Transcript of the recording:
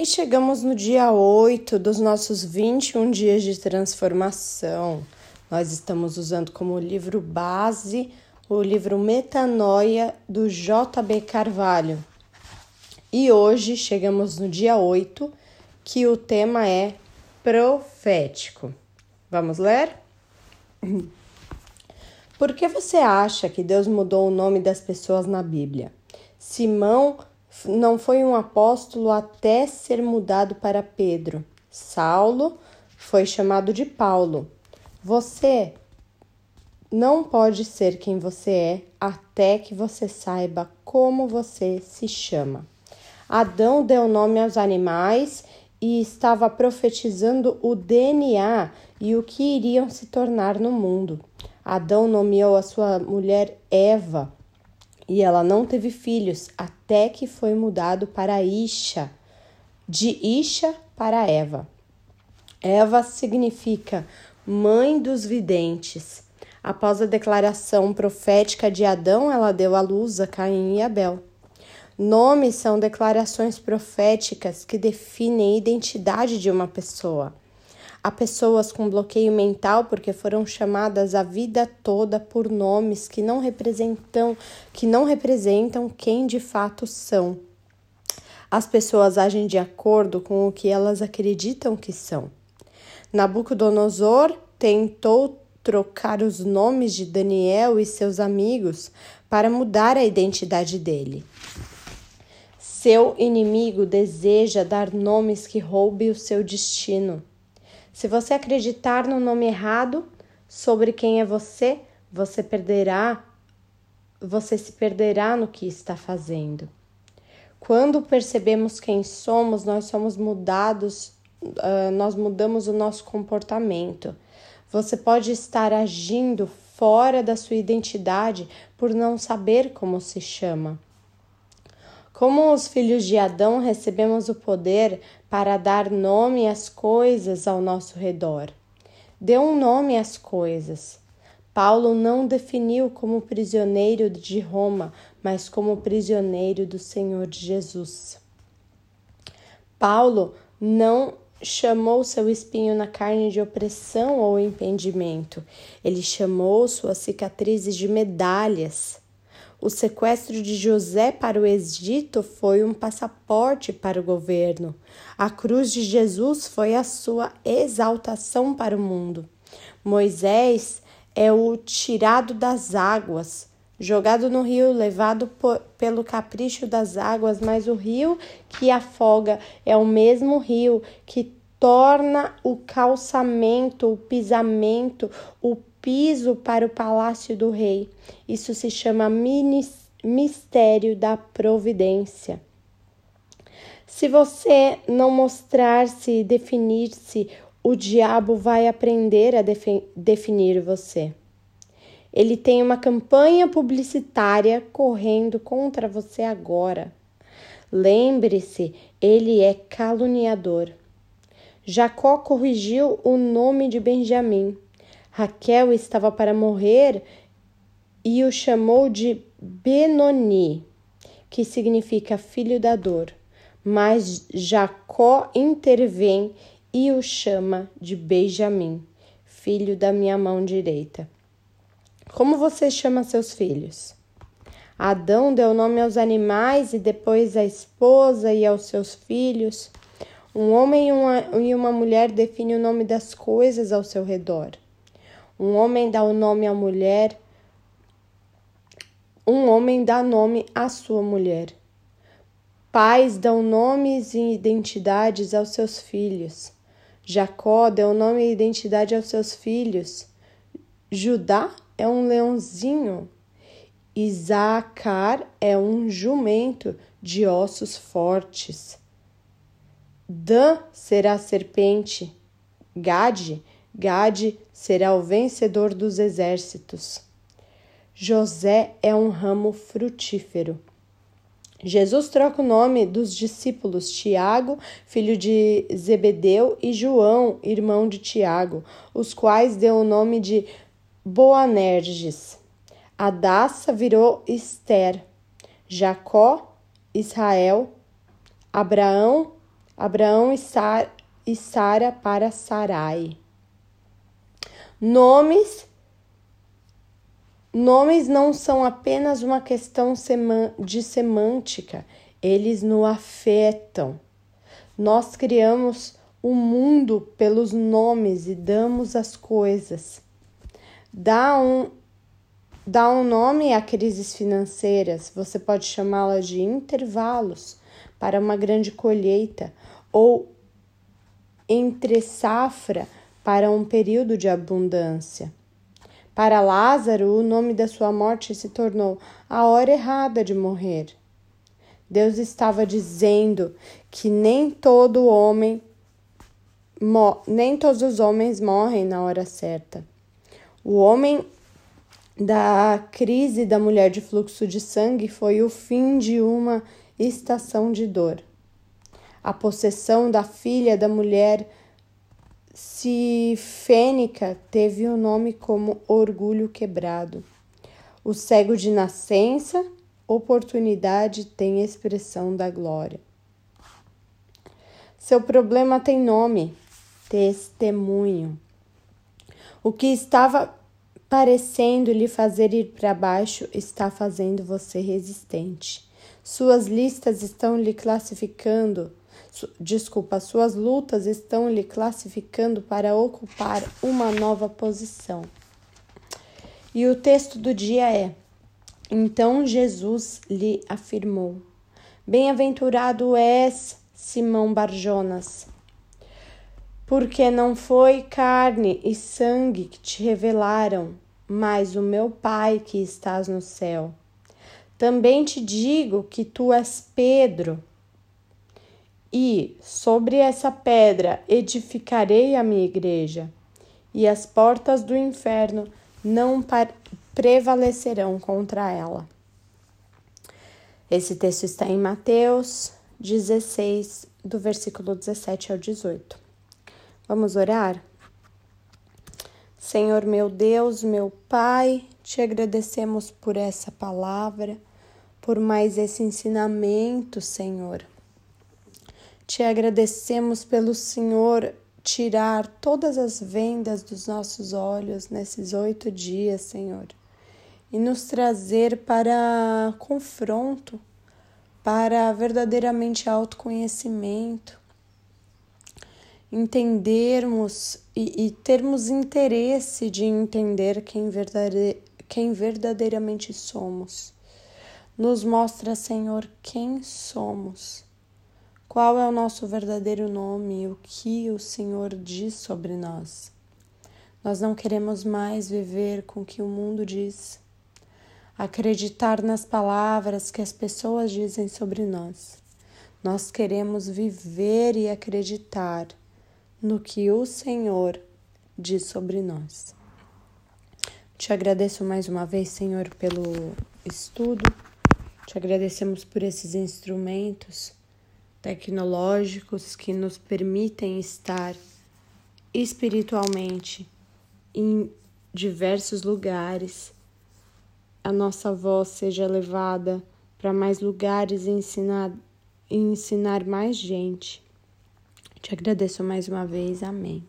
E chegamos no dia 8 dos nossos 21 dias de transformação. Nós estamos usando como livro base o livro Metanoia do J.B. Carvalho. E hoje chegamos no dia 8, que o tema é profético. Vamos ler? Por que você acha que Deus mudou o nome das pessoas na Bíblia? Simão não foi um apóstolo até ser mudado para Pedro. Saulo foi chamado de Paulo. Você não pode ser quem você é até que você saiba como você se chama. Adão deu nome aos animais e estava profetizando o DNA e o que iriam se tornar no mundo. Adão nomeou a sua mulher Eva e ela não teve filhos até que foi mudado para Isha, de Isha para Eva. Eva significa mãe dos videntes. Após a declaração profética de Adão, ela deu à luz a Caim e Abel. Nomes são declarações proféticas que definem a identidade de uma pessoa. Há pessoas com bloqueio mental porque foram chamadas a vida toda por nomes que não representam, que não representam quem de fato são. As pessoas agem de acordo com o que elas acreditam que são. Nabucodonosor tentou trocar os nomes de Daniel e seus amigos para mudar a identidade dele. Seu inimigo deseja dar nomes que roubem o seu destino. Se você acreditar no nome errado sobre quem é você, você perderá, você se perderá no que está fazendo. Quando percebemos quem somos, nós somos mudados, uh, nós mudamos o nosso comportamento. Você pode estar agindo fora da sua identidade por não saber como se chama. Como os filhos de Adão, recebemos o poder para dar nome às coisas ao nosso redor. Dê um nome às coisas. Paulo não definiu como prisioneiro de Roma, mas como prisioneiro do Senhor Jesus. Paulo não chamou seu espinho na carne de opressão ou impedimento. Ele chamou suas cicatrizes de medalhas. O sequestro de José para o Egito foi um passaporte para o governo. A cruz de Jesus foi a sua exaltação para o mundo. Moisés é o tirado das águas, jogado no rio, levado por, pelo capricho das águas, mas o rio que afoga é o mesmo rio que torna o calçamento, o pisamento, o piso para o palácio do rei. Isso se chama mistério da providência. Se você não mostrar-se e definir-se, o diabo vai aprender a definir você. Ele tem uma campanha publicitária correndo contra você agora. Lembre-se, ele é caluniador. Jacó corrigiu o nome de Benjamim. Raquel estava para morrer e o chamou de Benoni, que significa filho da dor. Mas Jacó intervém e o chama de Benjamim, filho da minha mão direita. Como você chama seus filhos? Adão deu nome aos animais e depois à esposa e aos seus filhos. Um homem e uma, e uma mulher definem o nome das coisas ao seu redor. Um homem dá o nome à mulher, um homem dá nome à sua mulher. Pais dão nomes e identidades aos seus filhos. Jacó deu nome e identidade aos seus filhos. Judá é um leãozinho. Isacar é um jumento de ossos fortes. Dan será serpente. Gade Gade será o vencedor dos exércitos. José é um ramo frutífero. Jesus troca o nome dos discípulos Tiago, filho de Zebedeu, e João, irmão de Tiago, os quais deu o nome de Boanerges. Adassa virou Esther, Jacó, Israel, Abraão, Abraão e, Sar, e Sara para Sarai. Nomes Nomes não são apenas uma questão de semântica, eles nos afetam. Nós criamos o mundo pelos nomes e damos as coisas. Dá um, dá um nome a crises financeiras, você pode chamá-la de intervalos para uma grande colheita ou entre safra para um período de abundância. Para Lázaro, o nome da sua morte se tornou a hora errada de morrer. Deus estava dizendo que nem todo homem nem todos os homens morrem na hora certa. O homem da crise da mulher de fluxo de sangue foi o fim de uma estação de dor. A possessão da filha da mulher Cifênica teve o nome como orgulho quebrado. O cego de nascença, oportunidade tem expressão da glória. Seu problema tem nome, testemunho. O que estava parecendo lhe fazer ir para baixo está fazendo você resistente. Suas listas estão lhe classificando desculpa, suas lutas estão lhe classificando para ocupar uma nova posição. E o texto do dia é: Então Jesus lhe afirmou: Bem-aventurado és, Simão Barjonas, porque não foi carne e sangue que te revelaram, mas o meu Pai que estás no céu. Também te digo que tu és Pedro e sobre essa pedra edificarei a minha igreja, e as portas do inferno não prevalecerão contra ela. Esse texto está em Mateus 16, do versículo 17 ao 18. Vamos orar? Senhor meu Deus, meu Pai, te agradecemos por essa palavra, por mais esse ensinamento, Senhor te agradecemos pelo Senhor tirar todas as vendas dos nossos olhos nesses oito dias, Senhor, e nos trazer para confronto, para verdadeiramente autoconhecimento, entendermos e, e termos interesse de entender quem, verdade, quem verdadeiramente somos. Nos mostra, Senhor, quem somos qual é o nosso verdadeiro nome e o que o Senhor diz sobre nós? Nós não queremos mais viver com o que o mundo diz, acreditar nas palavras que as pessoas dizem sobre nós. Nós queremos viver e acreditar no que o Senhor diz sobre nós. Te agradeço mais uma vez, Senhor, pelo estudo. Te agradecemos por esses instrumentos tecnológicos que nos permitem estar espiritualmente em diversos lugares. A nossa voz seja levada para mais lugares e ensinar, e ensinar mais gente. Te agradeço mais uma vez. Amém.